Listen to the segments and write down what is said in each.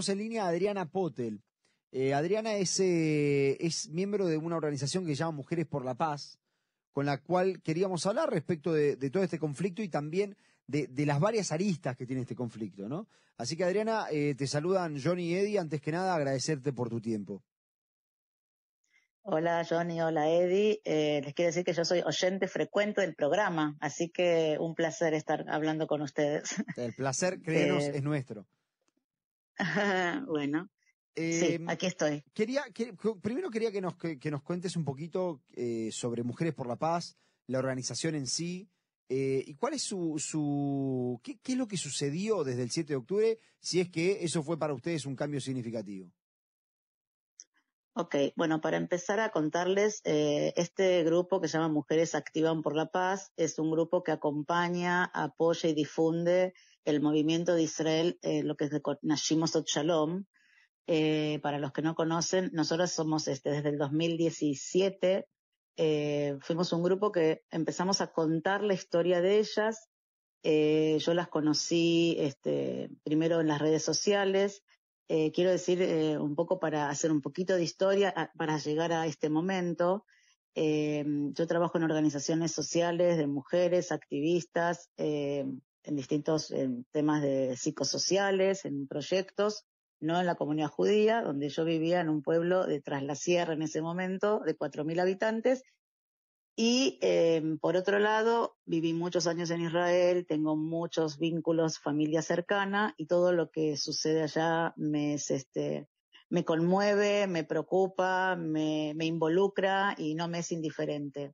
tenemos en línea a Adriana Potel. Eh, Adriana es, eh, es miembro de una organización que se llama Mujeres por la Paz, con la cual queríamos hablar respecto de, todo este conflicto y también de, las varias aristas que tiene este conflicto, ¿no? Así que Adriana, eh, te saludan Johnny y Eddie. Antes que nada, agradecerte por tu tiempo. Hola Johnny, hola Eddie. les quiero decir que yo soy oyente frecuente del programa, así que un placer estar hablando con ustedes. El placer, créenos, es nuestro. bueno, sí, em, aquí estoy. Quería, primero quería que nos, que, nos cuentes un poquito eh, sobre Mujeres por la Paz, la organización en sí, eh, y cuál es su, su qué, es lo que sucedió desde el 7 de octubre, si es que eso fue para ustedes un cambio significativo. Ok, bueno, para empezar a contarles, eh, este grupo que se llama Mujeres Activan por la Paz es un grupo que acompaña, apoya y difunde el movimiento de Israel, eh, lo que es de Nashimos Shalom. Eh, para los que no conocen, nosotros somos este, desde el 2017, eh, fuimos un grupo que empezamos a contar la historia de ellas. yo las conocí este, primero en las redes sociales. Quiero decir un poco para hacer un poquito de historia, para llegar a este momento. yo trabajo en organizaciones sociales de mujeres, activistas, en distintos temas de psicosociales, en proyectos, no en la comunidad judía, donde yo vivía en un pueblo de la Sierra en ese momento, de 4.000 habitantes. Y em, por otro lado, viví muchos años en Israel, tengo muchos vínculos, familia cercana, y todo lo que sucede allá me, este, me conmueve, me preocupa, me, me involucra y no me es indiferente.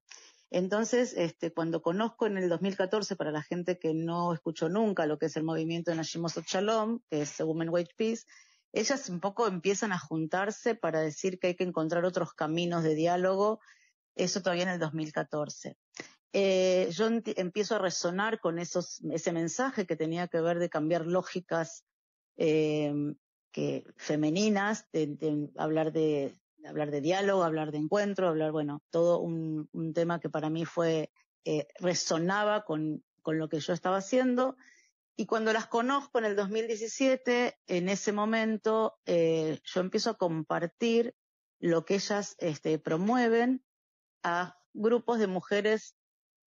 Entonces, este, cuando conozco en el 2014, para la gente que no escuchó nunca lo que es el movimiento de Nashimos Shalom, que es Women Wage Peace, ellas un poco empiezan a juntarse para decir que hay que encontrar otros caminos de diálogo, eso todavía en el 2014. Eh, yo empiezo a resonar con esos, ese mensaje que tenía que ver de cambiar lógicas eh, que, femeninas, de hablar de hablar de diálogo, hablar de encuentro, hablar, bueno, todo un, tema que para mí fue, eh, resonaba con, con lo que yo estaba haciendo. Y cuando las conozco en el 2017, en ese momento yo empiezo a compartir lo que ellas este, promueven a grupos de mujeres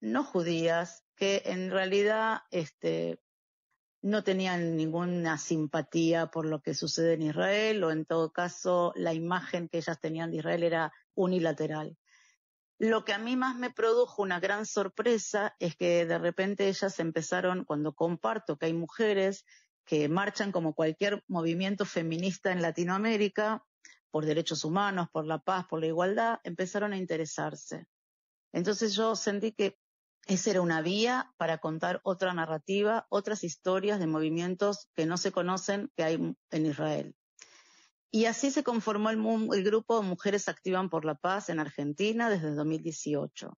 no judías que en realidad este, no tenían ninguna simpatía por lo que sucede en Israel o en todo caso la imagen que ellas tenían de Israel era unilateral. Lo que a mí más me produjo una gran sorpresa es que de repente ellas empezaron, cuando comparto que hay mujeres que marchan como cualquier movimiento feminista en Latinoamérica, por derechos humanos, por la paz, por la igualdad, empezaron a interesarse. Entonces yo sentí que esa era una vía para contar otra narrativa, otras historias de movimientos que no se conocen que hay en Israel. Y así se conformó el, el grupo Mujeres Activan por la Paz en Argentina desde 2018.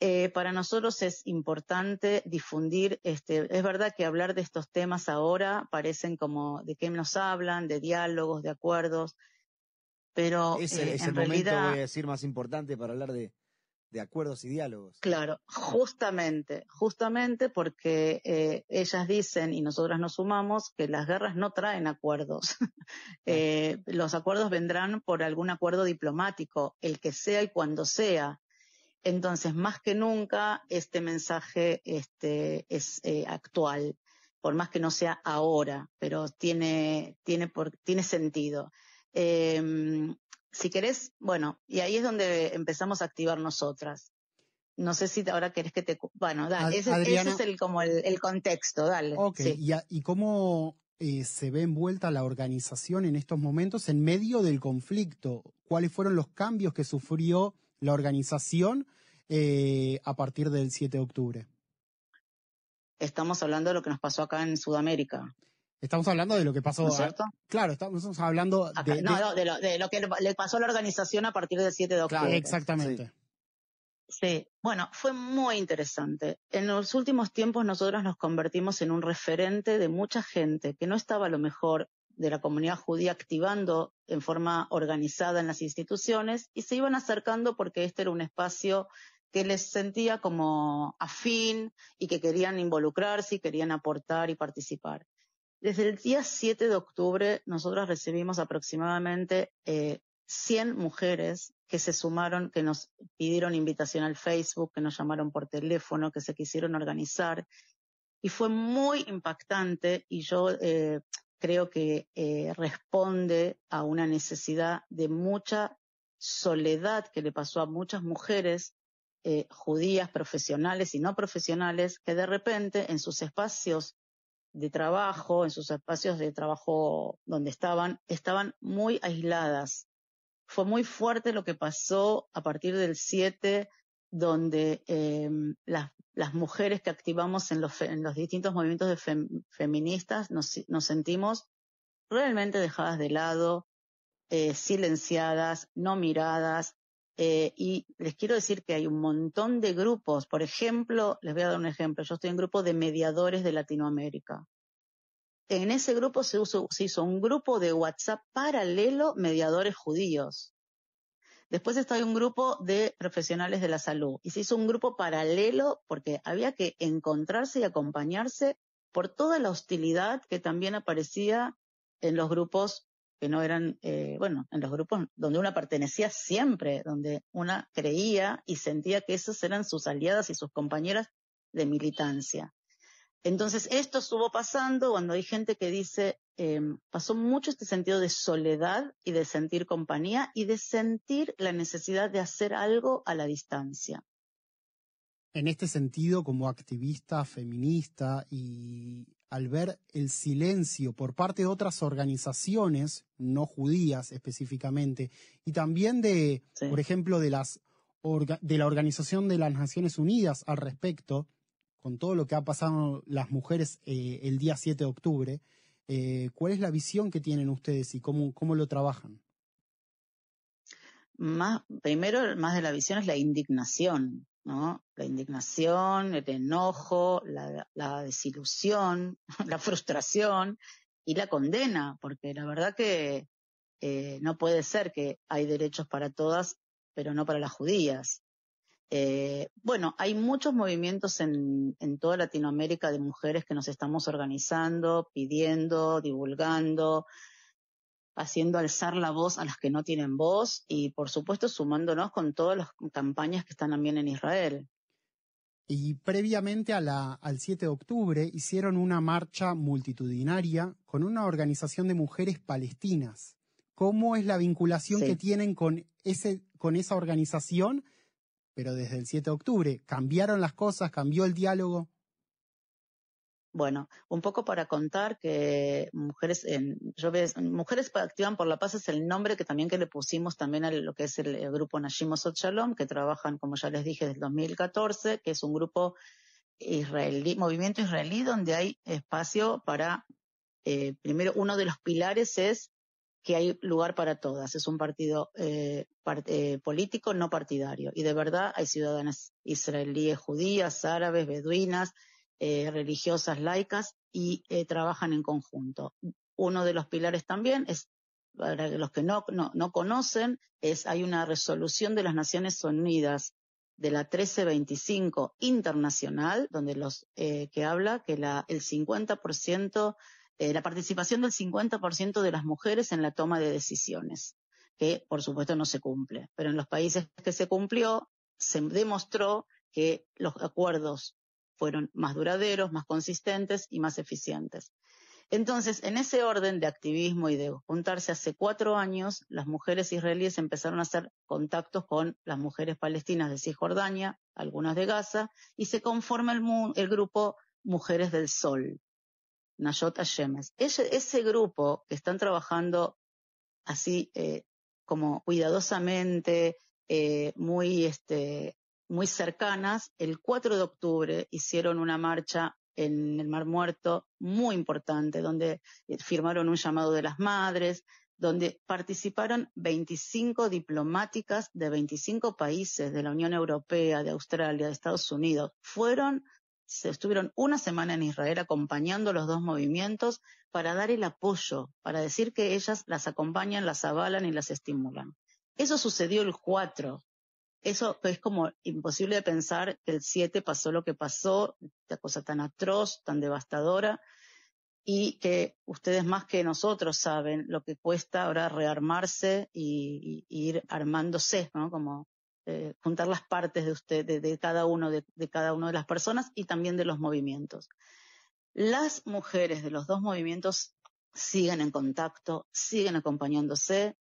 Eh, para nosotros es importante difundir, este, es verdad que hablar de estos temas ahora parecen como de qué nos hablan, de diálogos, de acuerdos, pero es el, eh, es el momento, voy a decir, más importante para hablar de, de acuerdos y diálogos. Claro, justamente, justamente porque eh, ellas dicen y nosotras nos sumamos que las guerras no traen acuerdos. Eh, los acuerdos vendrán por algún acuerdo diplomático, el que sea y cuando sea. Entonces, más que nunca, este mensaje este, es eh, actual, por más que no sea ahora, pero tiene, tiene, por, tiene sentido. Em, si querés, bueno, y ahí es donde empezamos a activar nosotras. No sé si ahora querés que te... Bueno, dale, ese, es el, como el, contexto, dale. Ok, y, cómo eh, se ve envuelta la organización en estos momentos en medio del conflicto? ¿Cuáles fueron los cambios que sufrió la organización eh, a partir del 7 de octubre? Estamos hablando de lo que nos pasó acá en Sudamérica. Estamos hablando de lo que pasó. cierto? claro, estamos hablando de, no, de, lo, que le pasó a la organización a partir del 7 de octubre. Claro, exactamente. Sí. bueno, fue muy interesante. En los últimos tiempos nosotros nos convertimos en un referente de mucha gente que no estaba a lo mejor de la comunidad judía activando en forma organizada en las instituciones y se iban acercando porque este era un espacio que les sentía como afín y que querían involucrarse y querían aportar y participar. Desde el día 7 de octubre, nosotros recibimos aproximadamente eh, 100 mujeres que se sumaron, que nos pidieron invitación al Facebook, que nos llamaron por teléfono, que se quisieron organizar. Y fue muy impactante y yo eh, creo que eh, responde a una necesidad de mucha soledad que le pasó a muchas mujeres eh, judías profesionales y no profesionales que de repente en sus espacios de trabajo, en sus espacios de trabajo donde estaban, estaban muy aisladas. Fue muy fuerte lo que pasó a partir del 7, donde eh, las, las, mujeres que activamos en los, en los distintos movimientos de fem, feministas nos, nos, sentimos realmente dejadas de lado, eh, silenciadas, no miradas. Eh, y les quiero decir que hay un montón de grupos. Por ejemplo, les voy a dar un ejemplo. Yo estoy en un grupo de mediadores de Latinoamérica. En ese grupo se, hizo un grupo de WhatsApp paralelo mediadores judíos. Después está un grupo de profesionales de la salud y se hizo un grupo paralelo porque había que encontrarse y acompañarse por toda la hostilidad que también aparecía en los grupos que no eran, eh, bueno, en los grupos donde una pertenecía siempre, donde una creía y sentía que esas eran sus aliadas y sus compañeras de militancia. Entonces, esto estuvo pasando cuando hay gente que dice, eh, pasó mucho este sentido de soledad y de sentir compañía y de sentir la necesidad de hacer algo a la distancia. En este sentido, como activista feminista y al ver el silencio por parte de otras organizaciones, no judías específicamente, y también de, sí. por ejemplo, de las de la Organización de las Naciones Unidas al respecto, con todo lo que ha pasado las mujeres eh, el día 7 de octubre, eh, ¿cuál es la visión que tienen ustedes y cómo, cómo lo trabajan? Más, primero, más de la visión es la indignación, ¿no? La indignación, el enojo, la, la desilusión, la frustración y la condena, porque la verdad que eh, no puede ser que hay derechos para todas, pero no para las judías. Eh, bueno, hay muchos movimientos en, en, toda Latinoamérica de mujeres que nos estamos organizando, pidiendo, divulgando, haciendo alzar la voz a las que no tienen voz y, por supuesto, sumándonos con todas las campañas que están también en Israel. Y previamente a la, al 7 de octubre hicieron una marcha multitudinaria con una organización de mujeres palestinas. ¿Cómo es la vinculación sí. que tienen con, ese, con esa organización? pero desde el 7 de octubre, ¿cambiaron las cosas? ¿Cambió el diálogo? Bueno, un poco para contar que mujeres, en, yo ves, mujeres activan por la paz es el nombre que también que le pusimos también a lo que es el, grupo Nashim Shalom, que trabajan, como ya les dije, desde el 2014, que es un grupo israelí, movimiento israelí, donde hay espacio para, eh, primero, uno de los pilares es que hay lugar para todas. Es un partido eh, eh, político no partidario. Y de verdad hay ciudadanas israelíes, judías, árabes, beduinas, eh, religiosas, laicas, y eh, trabajan en conjunto. Uno de los pilares también es, para los que no, no, no conocen, es hay una resolución de las Naciones Unidas de la 1325 internacional, donde los eh, que habla que la, el 50% eh, la participación del 50% de las mujeres en la toma de decisiones, que por supuesto no se cumple. Pero en los países que se cumplió, se demostró que los acuerdos fueron más duraderos, más consistentes y más eficientes. Entonces, en ese orden de activismo y de juntarse hace cuatro años, las mujeres israelíes empezaron a hacer contactos con las mujeres palestinas de Cisjordania, algunas de Gaza, y se conforma el, grupo Mujeres del Sol, Nayot Hashemes. Ese, ese grupo que están trabajando así eh, como cuidadosamente, eh, muy, este, muy cercanas, el 4 de octubre hicieron una marcha en el Mar Muerto muy importante, donde eh, firmaron un llamado de las madres, donde participaron 25 diplomáticas de 25 países de la Unión Europea, de Australia, de Estados Unidos. Fueron se estuvieron una semana en Israel acompañando los dos movimientos para dar el apoyo, para decir que ellas las acompañan, las avalan y las estimulan. Eso sucedió el 4. Eso es como imposible de pensar que el 7 pasó lo que pasó, esta cosa tan atroz, tan devastadora. y que ustedes más que nosotros saben lo que cuesta ahora rearmarse y, ir armándose, ¿no? Como eh, juntar las partes de usted, de, cada uno, de, cada una de las personas y también de los movimientos. Las mujeres de los dos movimientos siguen en contacto, siguen acompañándose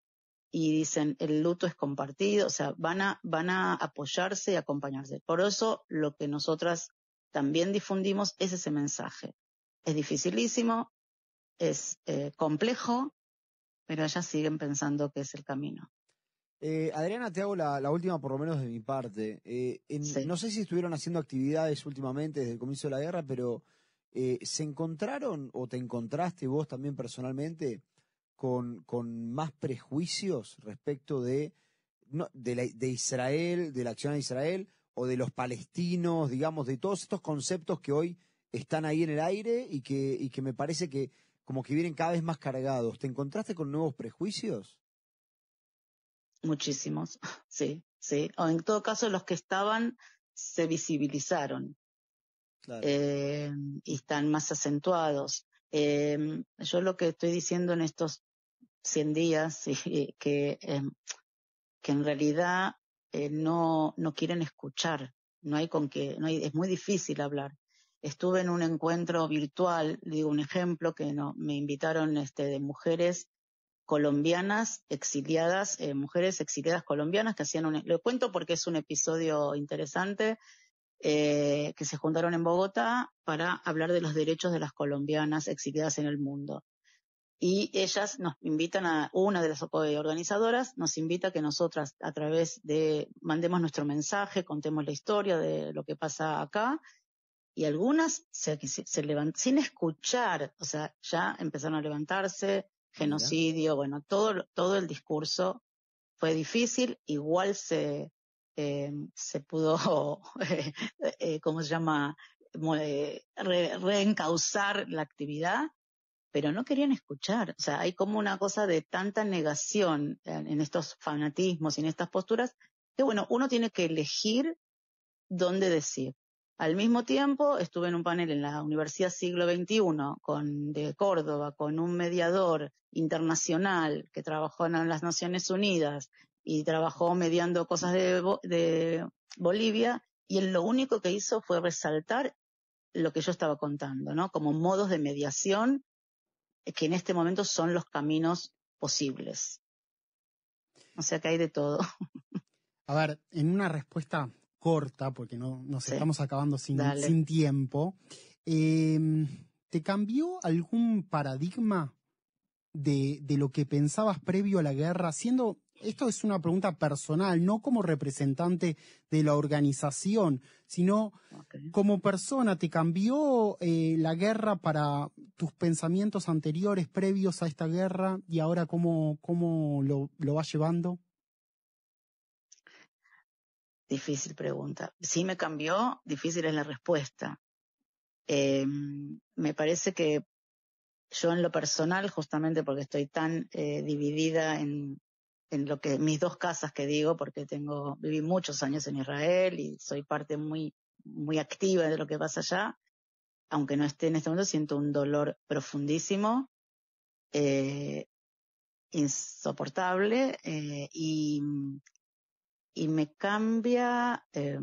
y dicen el luto es compartido, o sea, van a, van a apoyarse y acompañarse. Por eso lo que nosotras también difundimos es ese mensaje. Es dificilísimo, es eh, complejo, pero ellas siguen pensando que es el camino. Eh, Adriana, te hago la, última, por lo menos de mi parte. Eh, no sé si estuvieron haciendo actividades últimamente desde el comienzo de la guerra, pero ¿se encontraron o te encontraste vos también personalmente con, con más prejuicios respecto de, de, de Israel, de la acción de Israel, o de los palestinos, digamos, de todos estos conceptos que hoy están ahí en el aire y que, y que me parece que como que vienen cada vez más cargados. ¿Te encontraste con nuevos prejuicios? Muchísimos, sí, sí. O en todo caso, los que estaban se visibilizaron eh, y están más acentuados. Eh, yo lo que estoy diciendo en estos 100 días, que, eh, que en realidad eh, no, no quieren escuchar, no hay con qué, no hay, es muy difícil hablar. Estuve en un encuentro virtual, digo un ejemplo, que no, me invitaron este, de mujeres colombianas exiliadas, eh, mujeres exiliadas colombianas que hacían un, lo cuento porque es un episodio interesante, eh, que se juntaron en Bogotá para hablar de los derechos de las colombianas exiliadas en el mundo y ellas nos invitan a, una de las organizadoras nos invita a que nosotras a través de, mandemos nuestro mensaje, contemos la historia de lo que pasa acá, y algunas se, se, levantan sin escuchar, o sea, ya empezaron a levantarse, genocidio, bueno, todo, todo el discurso fue difícil, igual se, eh, se pudo, eh, ¿cómo se llama?, eh, reencauzar la actividad, pero no querían escuchar. O sea, hay como una cosa de tanta negación en, estos fanatismos y en estas posturas, que bueno, uno tiene que elegir dónde decir. Al mismo tiempo, estuve en un panel en la Universidad Siglo XXI con, de Córdoba con un mediador internacional que trabajó en las Naciones Unidas y trabajó mediando cosas de, de Bolivia y él lo único que hizo fue resaltar lo que yo estaba contando, ¿no? Como modos de mediación que en este momento son los caminos posibles. O sea que hay de todo. A ver, en una respuesta corta, porque no nos estamos acabando sin, sin tiempo, em, ¿te cambió algún paradigma de, de, lo que pensabas previo a la guerra, siendo esto es una pregunta personal, no como representante de la organización, sino como persona. ¿Te cambió eh, la guerra para tus pensamientos anteriores, previos a esta guerra, y ahora cómo, cómo lo, lo vas llevando? Difícil pregunta. Sí me cambió, difícil es la respuesta. Em, me parece que yo en lo personal, justamente porque estoy tan eh, dividida en, en lo que mis dos casas que digo, porque tengo, viví muchos años en Israel y soy parte muy, muy activa de lo que pasa allá. Aunque no esté en este momento, siento un dolor profundísimo, eh, insoportable, eh, y, y me cambia, eh,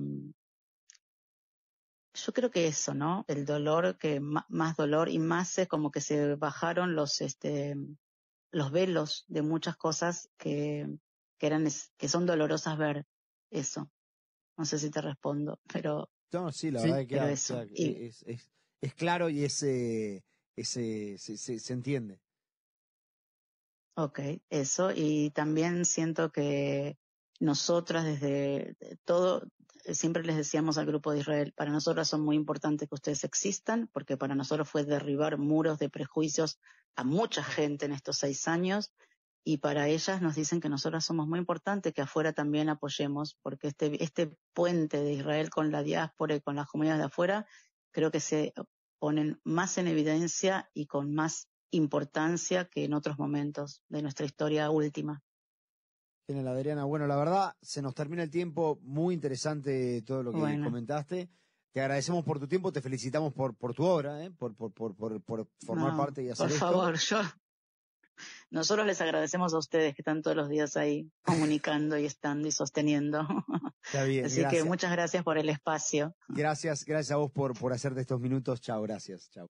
yo creo que eso, ¿no? El dolor, que más dolor y más es como que se bajaron los, este, los velos de muchas cosas que, que eran, que son dolorosas ver eso. No sé si te respondo, pero. No, sí, la verdad que, es, es, es, claro y ese, ese se, se, entiende. Ok, eso. Y también siento que nosotras desde todo, siempre les decíamos al grupo de Israel, para nosotros son muy importantes que ustedes existan, porque para nosotros fue derribar muros de prejuicios a mucha gente en estos seis años, y para ellas nos dicen que nosotras somos muy importantes, que afuera también apoyemos, porque este, este puente de Israel con la diáspora y con las comunidades de afuera, creo que se ponen más en evidencia y con más importancia que en otros momentos de nuestra historia última. Genial, Adriana. Bueno, la verdad, se nos termina el tiempo. Muy interesante todo lo que comentaste. te agradecemos por tu tiempo, te felicitamos por, por tu obra, ¿eh? por, por, por, por, por formar No, parte y hacer Por esto. favor, yo. Nosotros les agradecemos a ustedes que están todos los días ahí comunicando y estando y sosteniendo. Está bien, Así gracias. que muchas gracias por el espacio. Gracias, gracias a vos por, por hacerte estos minutos. Chao, gracias. Chao.